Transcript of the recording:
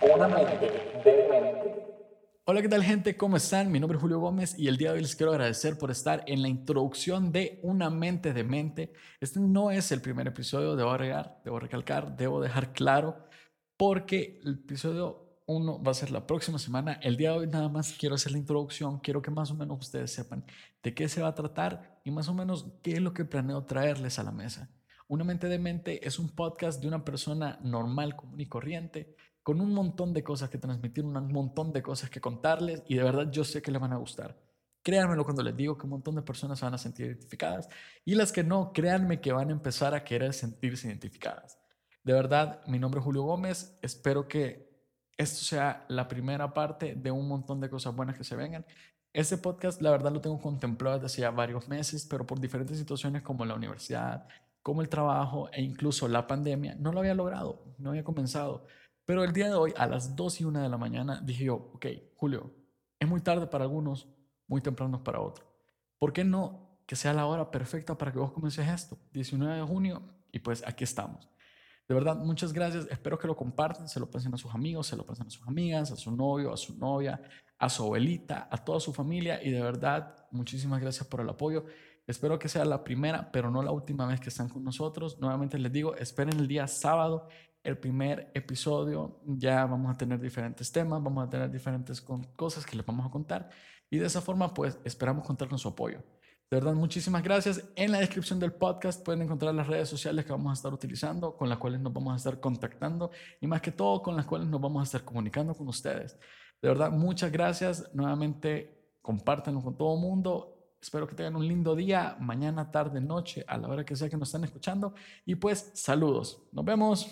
Una mente de mente. Hola, ¿qué tal gente? ¿Cómo están? Mi nombre es Julio Gómez y el día de hoy les quiero agradecer por estar en la introducción de Una mente de mente. Este no es el primer episodio, debo agregar, debo recalcar, debo dejar claro, porque el episodio 1 va a ser la próxima semana. El día de hoy nada más quiero hacer la introducción, quiero que más o menos ustedes sepan de qué se va a tratar y más o menos qué es lo que planeo traerles a la mesa. Una mente de mente es un podcast de una persona normal, común y corriente con un montón de cosas que transmitir, un montón de cosas que contarles y de verdad yo sé que les van a gustar. Créanmelo cuando les digo que un montón de personas se van a sentir identificadas y las que no, créanme que van a empezar a querer sentirse identificadas. De verdad, mi nombre es Julio Gómez, espero que esto sea la primera parte de un montón de cosas buenas que se vengan. Este podcast, la verdad, lo tengo contemplado desde hace ya varios meses, pero por diferentes situaciones como la universidad, como el trabajo e incluso la pandemia, no lo había logrado, no había comenzado. Pero el día de hoy, a las 2 y 1 de la mañana, dije yo, ok, Julio, es muy tarde para algunos, muy temprano para otros. ¿Por qué no que sea la hora perfecta para que vos comiences esto? 19 de junio y pues aquí estamos. De verdad, muchas gracias. Espero que lo compartan, se lo pasen a sus amigos, se lo pasen a sus amigas, a su novio, a su novia, a su abuelita, a toda su familia. Y de verdad, muchísimas gracias por el apoyo. Espero que sea la primera, pero no la última vez que están con nosotros. Nuevamente les digo, esperen el día sábado el primer episodio ya vamos a tener diferentes temas, vamos a tener diferentes cosas que les vamos a contar y de esa forma pues esperamos contar con su apoyo. De verdad, muchísimas gracias. En la descripción del podcast pueden encontrar las redes sociales que vamos a estar utilizando, con las cuales nos vamos a estar contactando y más que todo con las cuales nos vamos a estar comunicando con ustedes. De verdad, muchas gracias. Nuevamente, compártanlo con todo el mundo. Espero que tengan un lindo día, mañana, tarde, noche, a la hora que sea que nos estén escuchando. Y pues, saludos. Nos vemos.